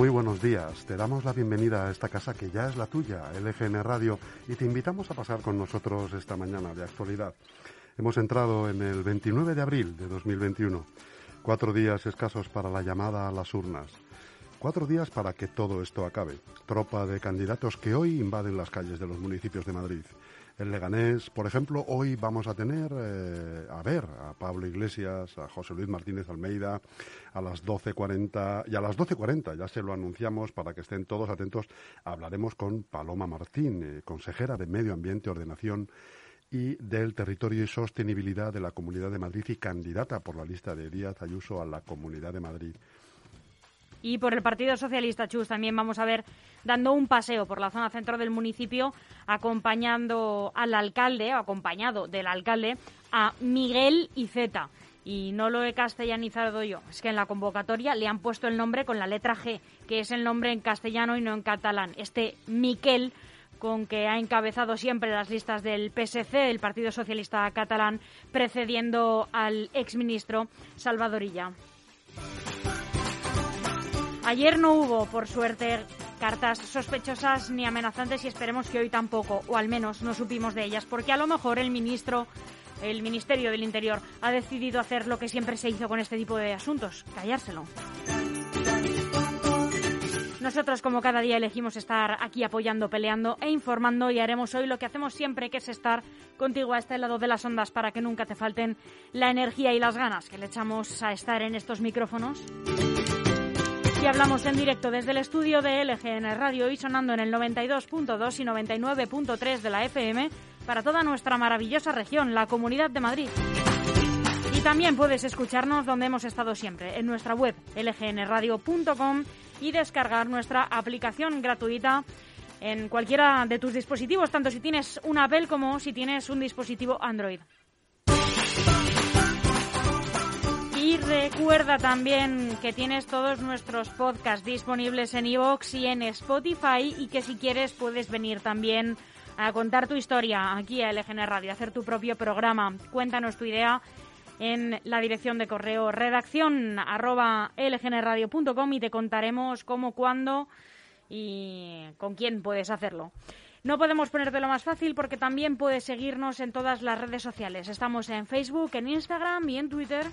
Muy buenos días. Te damos la bienvenida a esta casa que ya es la tuya, LGN Radio, y te invitamos a pasar con nosotros esta mañana de actualidad. Hemos entrado en el 29 de abril de 2021. Cuatro días escasos para la llamada a las urnas. Cuatro días para que todo esto acabe. Tropa de candidatos que hoy invaden las calles de los municipios de Madrid. En Leganés, por ejemplo, hoy vamos a tener eh, a ver a Pablo Iglesias, a José Luis Martínez Almeida a las 12.40 y a las 12.40 ya se lo anunciamos para que estén todos atentos. Hablaremos con Paloma Martín, eh, consejera de Medio Ambiente, Ordenación y del Territorio y Sostenibilidad de la Comunidad de Madrid y candidata por la lista de Díaz Ayuso a la Comunidad de Madrid. Y por el Partido Socialista, Chus, también vamos a ver dando un paseo por la zona centro del municipio, acompañando al alcalde, o acompañado del alcalde, a Miguel Iceta. Y no lo he castellanizado yo, es que en la convocatoria le han puesto el nombre con la letra G, que es el nombre en castellano y no en catalán. Este Miquel con que ha encabezado siempre las listas del PSC, el Partido Socialista Catalán, precediendo al exministro Salvadorilla. Ayer no hubo, por suerte, cartas sospechosas ni amenazantes y esperemos que hoy tampoco, o al menos no supimos de ellas, porque a lo mejor el ministro, el Ministerio del Interior, ha decidido hacer lo que siempre se hizo con este tipo de asuntos, callárselo. Nosotros, como cada día, elegimos estar aquí apoyando, peleando e informando y haremos hoy lo que hacemos siempre, que es estar contigo a este lado de las ondas para que nunca te falten la energía y las ganas que le echamos a estar en estos micrófonos. Y hablamos en directo desde el estudio de LGN Radio y sonando en el 92.2 y 99.3 de la FM para toda nuestra maravillosa región, la Comunidad de Madrid. Y también puedes escucharnos donde hemos estado siempre, en nuestra web lgnradio.com y descargar nuestra aplicación gratuita en cualquiera de tus dispositivos, tanto si tienes un Apple como si tienes un dispositivo Android. Y recuerda también que tienes todos nuestros podcasts disponibles en iVoox y en Spotify y que si quieres puedes venir también a contar tu historia aquí a LGN Radio, hacer tu propio programa. Cuéntanos tu idea en la dirección de correo redacción arroba lgnradio.com y te contaremos cómo, cuándo y con quién puedes hacerlo. No podemos ponerte lo más fácil porque también puedes seguirnos en todas las redes sociales. Estamos en Facebook, en Instagram y en Twitter.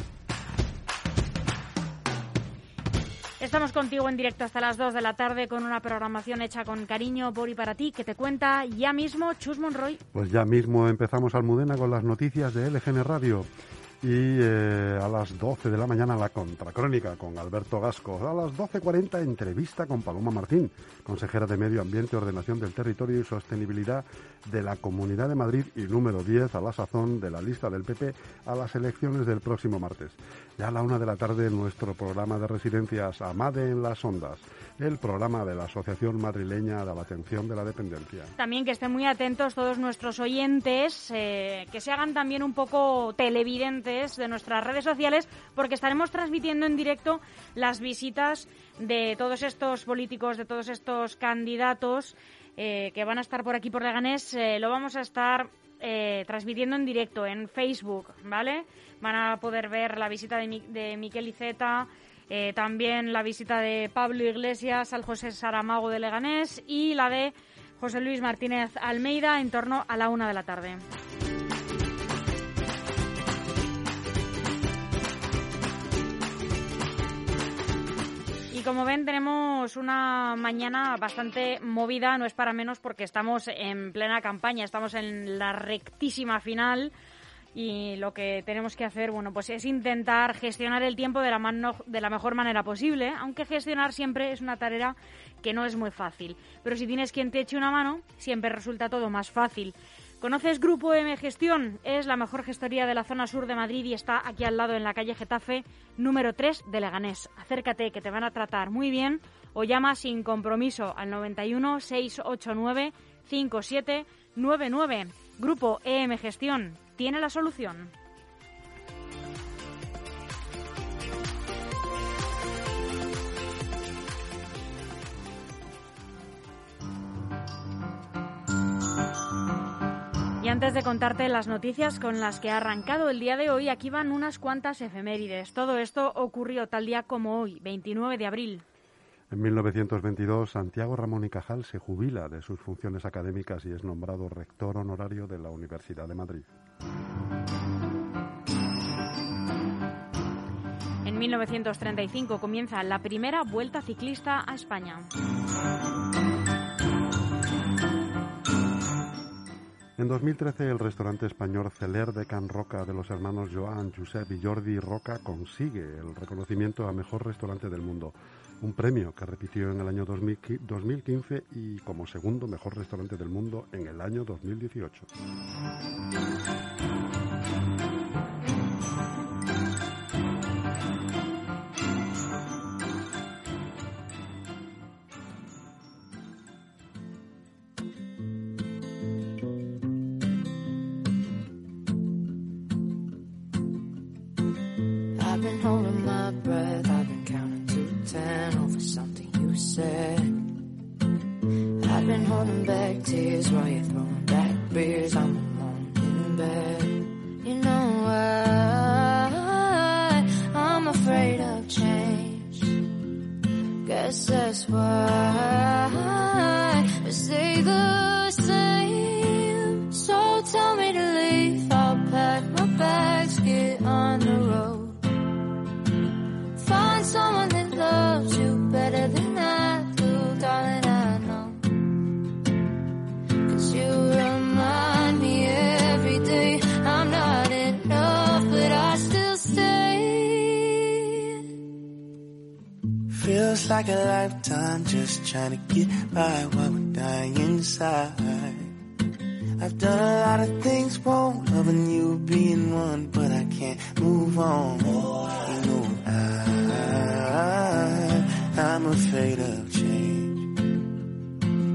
Estamos contigo en directo hasta las 2 de la tarde con una programación hecha con cariño por y para ti que te cuenta ya mismo Chus Monroy. Pues ya mismo empezamos Almudena con las noticias de LGN Radio y eh, a las 12 de la mañana la contracrónica con Alberto Gasco. A las 12.40 entrevista con Paloma Martín, consejera de Medio Ambiente, Ordenación del Territorio y Sostenibilidad de la Comunidad de Madrid y número 10 a la sazón de la lista del PP a las elecciones del próximo martes. Ya a la una de la tarde nuestro programa de residencias Amade en las Ondas el programa de la Asociación Madrileña de la Atención de la Dependencia. También que estén muy atentos todos nuestros oyentes, eh, que se hagan también un poco televidentes de nuestras redes sociales, porque estaremos transmitiendo en directo las visitas de todos estos políticos, de todos estos candidatos eh, que van a estar por aquí por Leganés. Eh, lo vamos a estar transmitiendo en directo en Facebook, ¿vale? Van a poder ver la visita de, de Miquel Iceta, eh, también la visita de Pablo Iglesias al José Saramago de Leganés y la de José Luis Martínez Almeida en torno a la una de la tarde. Y como ven, tenemos una mañana bastante movida, no es para menos porque estamos en plena campaña, estamos en la rectísima final y lo que tenemos que hacer, bueno, pues es intentar gestionar el tiempo de la, de la mejor manera posible, aunque gestionar siempre es una tarea que no es muy fácil. Pero si tienes quien te eche una mano, siempre resulta todo más fácil. ¿Conoces Grupo M Gestión? Es la mejor gestoría de la zona sur de Madrid y está aquí al lado en la calle Getafe, número 3 de Leganés. Acércate, que te van a tratar muy bien o llama sin compromiso al 91 689 5799. Grupo EM Gestión tiene la solución. Y antes de contarte las noticias con las que ha arrancado el día de hoy, aquí van unas cuantas efemérides. Todo esto ocurrió tal día como hoy, 29 de abril. En 1922, Santiago Ramón y Cajal se jubila de sus funciones académicas y es nombrado rector honorario de la Universidad de Madrid. En 1935 comienza la primera vuelta ciclista a España. En 2013, el restaurante español Celer de Can Roca de los hermanos Joan, Josep y Jordi Roca consigue el reconocimiento a mejor restaurante del mundo, un premio que repitió en el año 2015 y como segundo mejor restaurante del mundo en el año 2018. for something you said. I've been holding back tears while you're throwing back beers. I'm alone in bed. You know why I'm afraid of change. Guess that's why. Like a lifetime just trying to get by while we're dying inside. I've done a lot of things wrong, loving you being one, but I can't move on. You know I, I'm afraid of change.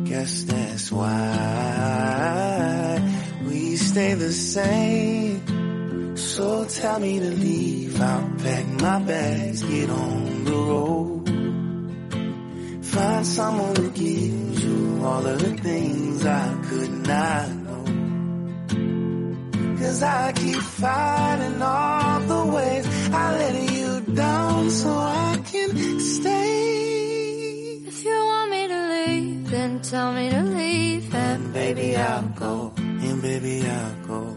Guess that's why we stay the same. So tell me to leave, I'll pack my bags, get on the road. Find someone who gives you all of the things I could not know. Cause I keep fighting all the ways I let you down so I can stay. If you want me to leave, then tell me to leave. And baby, I'll go. And baby, I'll go.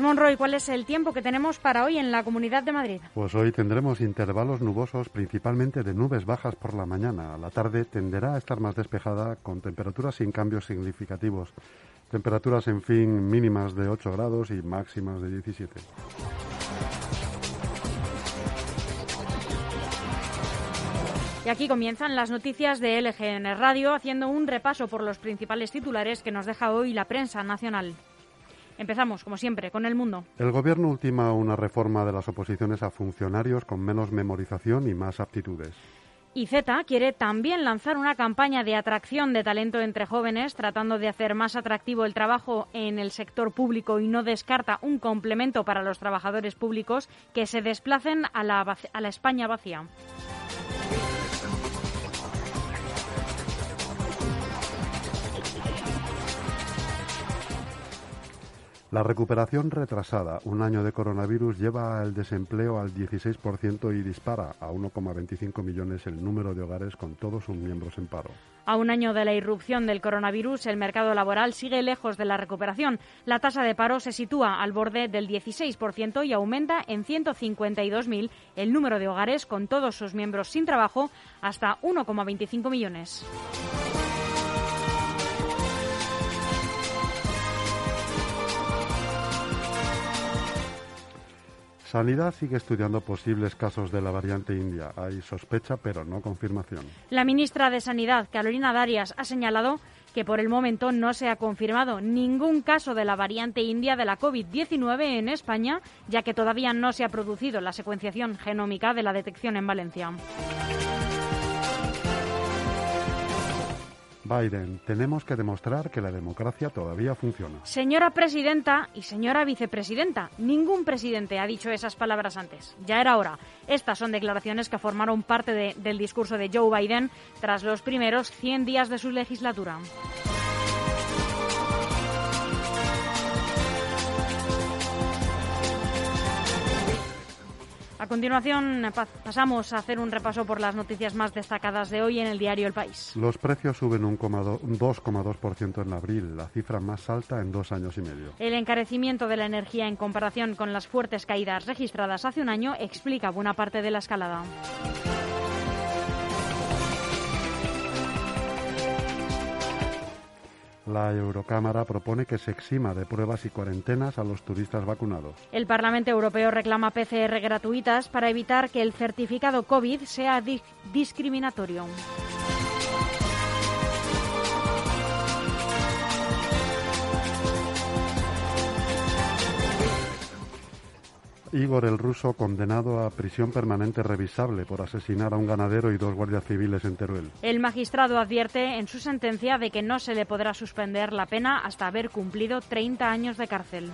Monroy, ¿cuál es el tiempo que tenemos para hoy en la Comunidad de Madrid? Pues hoy tendremos intervalos nubosos, principalmente de nubes bajas por la mañana. La tarde tenderá a estar más despejada, con temperaturas sin cambios significativos. Temperaturas, en fin, mínimas de 8 grados y máximas de 17. Y aquí comienzan las noticias de LGN Radio, haciendo un repaso por los principales titulares que nos deja hoy la prensa nacional. Empezamos, como siempre, con el mundo. El Gobierno ultima una reforma de las oposiciones a funcionarios con menos memorización y más aptitudes. Y Z quiere también lanzar una campaña de atracción de talento entre jóvenes, tratando de hacer más atractivo el trabajo en el sector público y no descarta un complemento para los trabajadores públicos que se desplacen a la, a la España vacía. La recuperación retrasada, un año de coronavirus, lleva el desempleo al 16% y dispara a 1,25 millones el número de hogares con todos sus miembros en paro. A un año de la irrupción del coronavirus, el mercado laboral sigue lejos de la recuperación. La tasa de paro se sitúa al borde del 16% y aumenta en 152.000 el número de hogares con todos sus miembros sin trabajo hasta 1,25 millones. Sanidad sigue estudiando posibles casos de la variante india. Hay sospecha, pero no confirmación. La ministra de Sanidad, Carolina Darias, ha señalado que por el momento no se ha confirmado ningún caso de la variante india de la COVID-19 en España, ya que todavía no se ha producido la secuenciación genómica de la detección en Valencia. Biden, tenemos que demostrar que la democracia todavía funciona. Señora presidenta y señora vicepresidenta, ningún presidente ha dicho esas palabras antes. Ya era hora. Estas son declaraciones que formaron parte del discurso de Joe Biden tras los primeros 100 días de su legislatura. A continuación pasamos a hacer un repaso por las noticias más destacadas de hoy en el diario El País. Los precios suben un 2,2% en abril, la cifra más alta en dos años y medio. El encarecimiento de la energía en comparación con las fuertes caídas registradas hace un año explica buena parte de la escalada. La Eurocámara propone que se exima de pruebas y cuarentenas a los turistas vacunados. El Parlamento Europeo reclama PCR gratuitas para evitar que el certificado COVID sea discriminatorio. Igor el ruso condenado a prisión permanente revisable por asesinar a un ganadero y dos guardias civiles en Teruel. El magistrado advierte en su sentencia de que no se le podrá suspender la pena hasta haber cumplido 30 años de cárcel.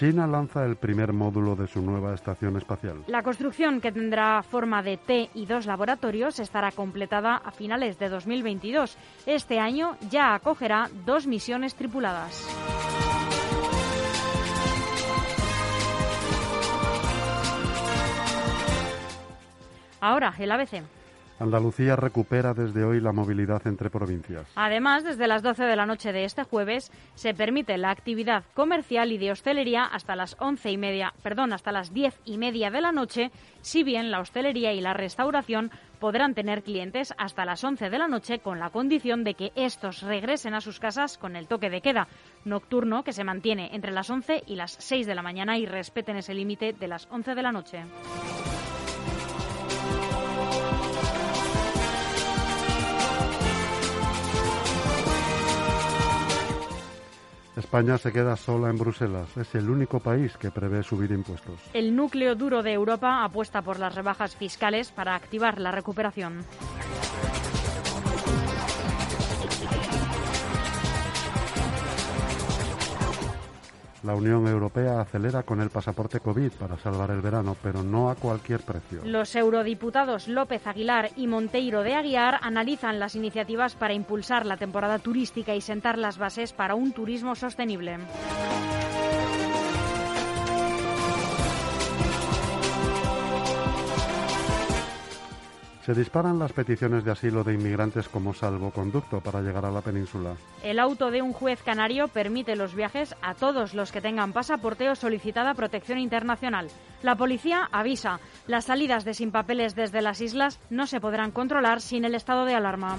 China lanza el primer módulo de su nueva estación espacial. La construcción, que tendrá forma de T y dos laboratorios, estará completada a finales de 2022. Este año ya acogerá dos misiones tripuladas. Ahora, el ABC. Andalucía recupera desde hoy la movilidad entre provincias. Además, desde las 12 de la noche de este jueves se permite la actividad comercial y de hostelería hasta las 11 y media, perdón, hasta las 10 y media de la noche, si bien la hostelería y la restauración podrán tener clientes hasta las 11 de la noche con la condición de que estos regresen a sus casas con el toque de queda nocturno que se mantiene entre las 11 y las 6 de la mañana y respeten ese límite de las 11 de la noche. España se queda sola en Bruselas. Es el único país que prevé subir impuestos. El núcleo duro de Europa apuesta por las rebajas fiscales para activar la recuperación. La Unión Europea acelera con el pasaporte COVID para salvar el verano, pero no a cualquier precio. Los eurodiputados López Aguilar y Monteiro de Aguiar analizan las iniciativas para impulsar la temporada turística y sentar las bases para un turismo sostenible. Se disparan las peticiones de asilo de inmigrantes como salvoconducto para llegar a la península. El auto de un juez canario permite los viajes a todos los que tengan pasaporte o solicitada protección internacional. La policía avisa, las salidas de sin papeles desde las islas no se podrán controlar sin el estado de alarma.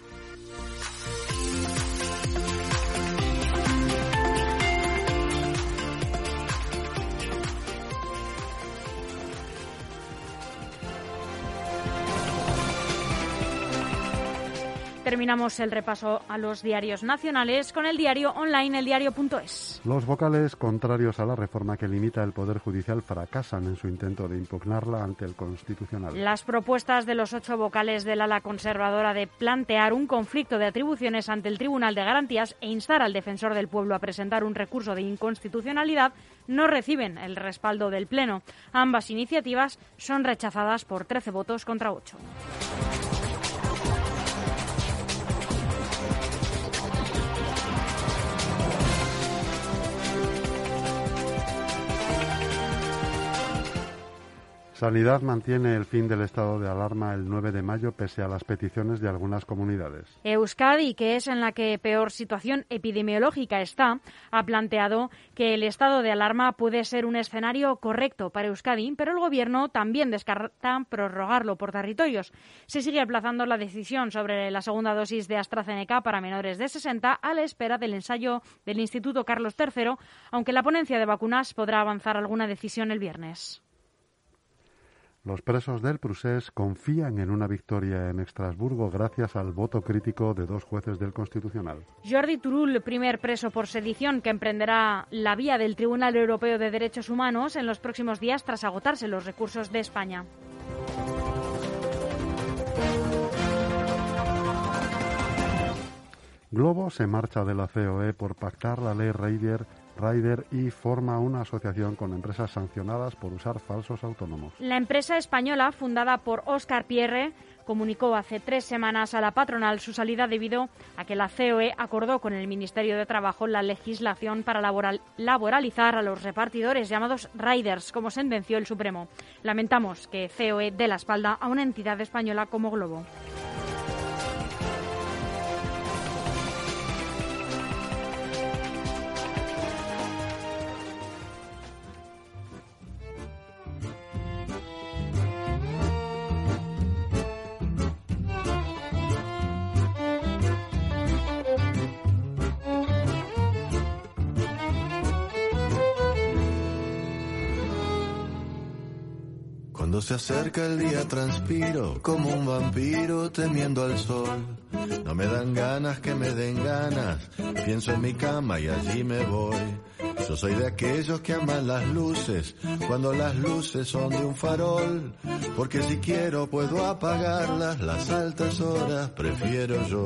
Terminamos el repaso a los diarios nacionales con el diario online eldiario.es. Los vocales contrarios a la reforma que limita el Poder Judicial fracasan en su intento de impugnarla ante el Constitucional. Las propuestas de los ocho vocales del ala conservadora de plantear un conflicto de atribuciones ante el Tribunal de Garantías e instar al defensor del pueblo a presentar un recurso de inconstitucionalidad no reciben el respaldo del Pleno. Ambas iniciativas son rechazadas por 13 votos contra 8. Sanidad mantiene el fin del estado de alarma el 9 de mayo pese a las peticiones de algunas comunidades. Euskadi, que es en la que peor situación epidemiológica está, ha planteado que el estado de alarma puede ser un escenario correcto para Euskadi, pero el Gobierno también descarta prorrogarlo por territorios. Se sigue aplazando la decisión sobre la segunda dosis de AstraZeneca para menores de 60 a la espera del ensayo del Instituto Carlos III, aunque la ponencia de vacunas podrá avanzar alguna decisión el viernes. Los presos del Prusés confían en una victoria en Estrasburgo gracias al voto crítico de dos jueces del Constitucional. Jordi Turull, primer preso por sedición que emprenderá la vía del Tribunal Europeo de Derechos Humanos en los próximos días tras agotarse los recursos de España. Globo se marcha de la COE por pactar la ley Raider Rider y forma una asociación con empresas sancionadas por usar falsos autónomos. La empresa española, fundada por Óscar Pierre, comunicó hace tres semanas a la patronal su salida debido a que la COE acordó con el Ministerio de Trabajo la legislación para laboralizar a los repartidores llamados riders, como sentenció el Supremo. Lamentamos que COE dé la espalda a una entidad española como Globo. Se acerca el día transpiro como un vampiro temiendo al sol. No me dan ganas que me den ganas, pienso en mi cama y allí me voy. Yo soy de aquellos que aman las luces, cuando las luces son de un farol. Porque si quiero puedo apagarlas, las altas horas prefiero yo.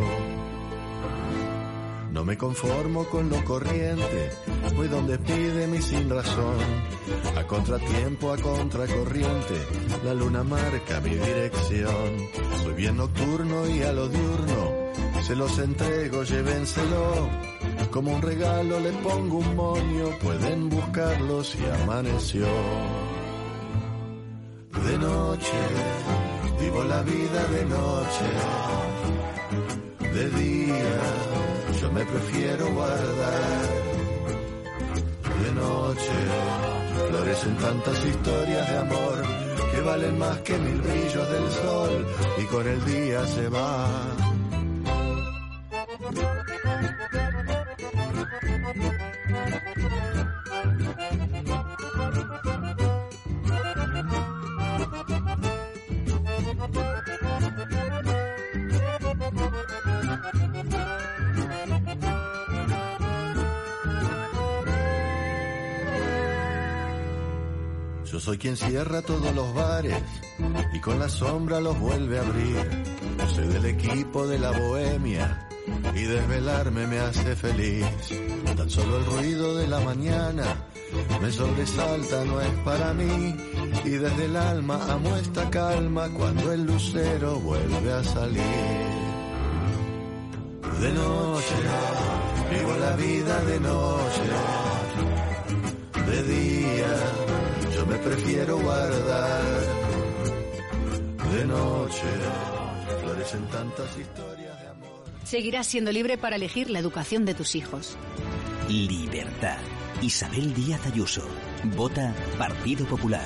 No me conformo con lo corriente, voy donde pide mi sin razón. A contratiempo, a contracorriente, la luna marca mi dirección. Soy bien nocturno y a lo diurno, se los entrego, llévenselo. Como un regalo le pongo un moño, pueden buscarlo si amaneció. De noche, vivo la vida de noche, de día me prefiero guardar. De noche florecen tantas historias de amor que valen más que mil brillos del sol y con el día se va. Yo soy quien cierra todos los bares y con la sombra los vuelve a abrir. Soy del equipo de la bohemia y desvelarme me hace feliz. Tan solo el ruido de la mañana me sobresalta, no es para mí. Y desde el alma amo esta calma cuando el lucero vuelve a salir. De noche Vivo la vida de noche, de día, yo prefiero guardar. De noche, florecen tantas historias de amor. Seguirás siendo libre para elegir la educación de tus hijos. Libertad. Isabel Díaz Ayuso. Vota Partido Popular.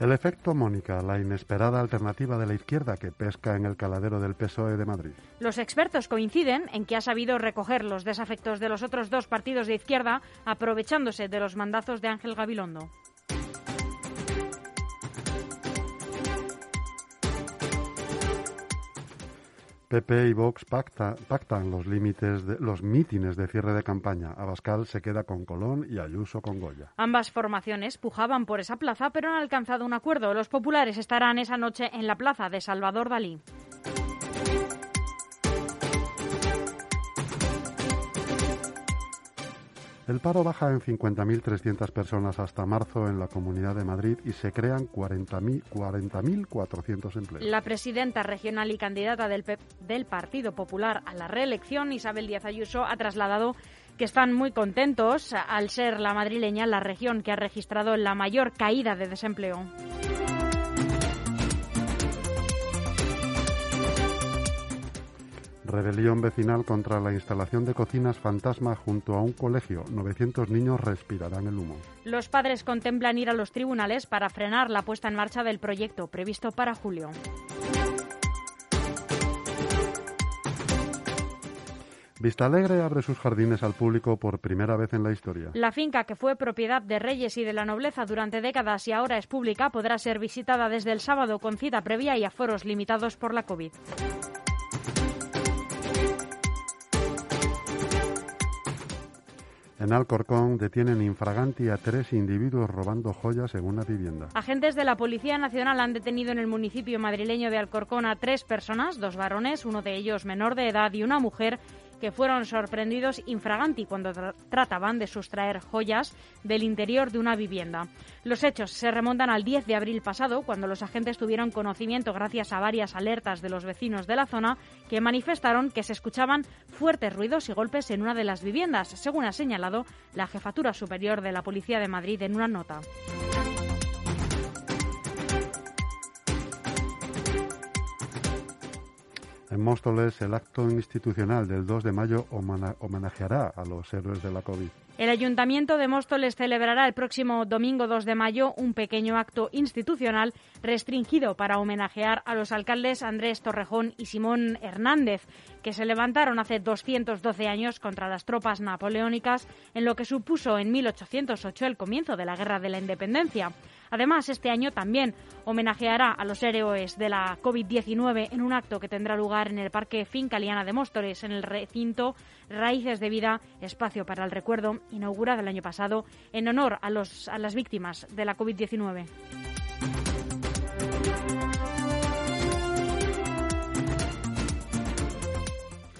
El efecto Mónica, la inesperada alternativa de la izquierda que pesca en el caladero del PSOE de Madrid. Los expertos coinciden en que ha sabido recoger los desafectos de los otros dos partidos de izquierda, aprovechándose de los mandazos de Ángel Gabilondo. PP y Vox pacta- pactan los límites de los mítines de cierre de campaña. Abascal se queda con Colón y Ayuso con Goya. Ambas formaciones pujaban por esa plaza, pero han alcanzado un acuerdo. Los populares estarán esa noche en la plaza de Salvador Dalí. El paro baja en 50.300 personas hasta marzo en la Comunidad de Madrid y se crean 40.000 40.400 empleos. La presidenta regional y candidata del, del Partido Popular a la reelección, Isabel Díaz Ayuso, ha trasladado que están muy contentos al ser la madrileña la región que ha registrado la mayor caída de desempleo. Rebelión vecinal contra la instalación de cocinas fantasma junto a un colegio. 900 niños respirarán el humo. Los padres contemplan ir a los tribunales para frenar la puesta en marcha del proyecto previsto para julio. Vistalegre abre sus jardines al público por primera vez en la historia. La finca, que fue propiedad de reyes y de la nobleza durante décadas y ahora es pública, podrá ser visitada desde el sábado con cita previa y aforos limitados por la COVID. En Alcorcón detienen infraganti a tres individuos robando joyas en una vivienda. Agentes de la Policía Nacional han detenido en el municipio madrileño de Alcorcón a tres personas, dos varones, uno de ellos menor de edad y una mujer, que fueron sorprendidos infraganti cuando tra- trataban de sustraer joyas del interior de una vivienda. Los hechos se remontan al 10 de abril pasado, cuando los agentes tuvieron conocimiento gracias a varias alertas de los vecinos de la zona que manifestaron que se escuchaban fuertes ruidos y golpes en una de las viviendas, según ha señalado la Jefatura Superior de la Policía de Madrid en una nota. En Móstoles, el acto institucional del 2 de mayo homenajeará a los héroes de la COVID. El Ayuntamiento de Móstoles celebrará el próximo domingo 2 de mayo un pequeño acto institucional restringido para homenajear a los alcaldes Andrés Torrejón y Simón Hernández, que se levantaron hace 212 años contra las tropas napoleónicas en lo que supuso en 1808 el comienzo de la Guerra de la Independencia. Además, este año también homenajeará a los héroes de la COVID-19 en un acto que tendrá lugar en el Parque Finca Liana de Móstoles, en el recinto Raíces de Vida, Espacio para el Recuerdo, inaugurado el año pasado en honor a, los, a las víctimas de la COVID-19.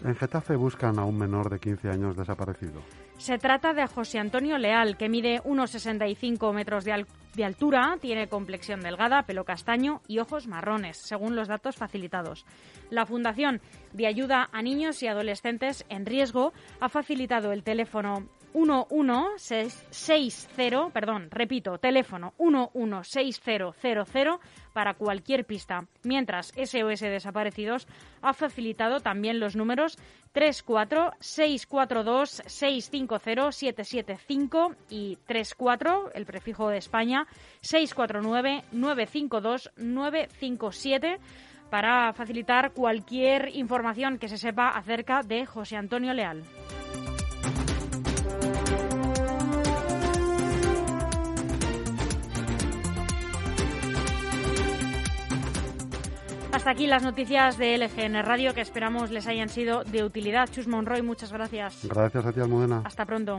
En Getafe buscan a un menor de 15 años desaparecido. Se trata de José Antonio Leal, que mide unos 65 metros de, de altura, tiene complexión delgada, pelo castaño y ojos marrones, según los datos facilitados. La Fundación de Ayuda a Niños y Adolescentes en Riesgo ha facilitado el teléfono 1160, perdón, repito, teléfono 116000 para cualquier pista, mientras SOS Desaparecidos ha facilitado también los números 34-642-650-775 y 34, el prefijo de España, 649-952-957 para facilitar cualquier información que se sepa acerca de José Antonio Leal. Hasta aquí las noticias de LGN Radio que esperamos les hayan sido de utilidad. Chus Monroy, muchas gracias. Gracias a ti, Almudena. Hasta pronto.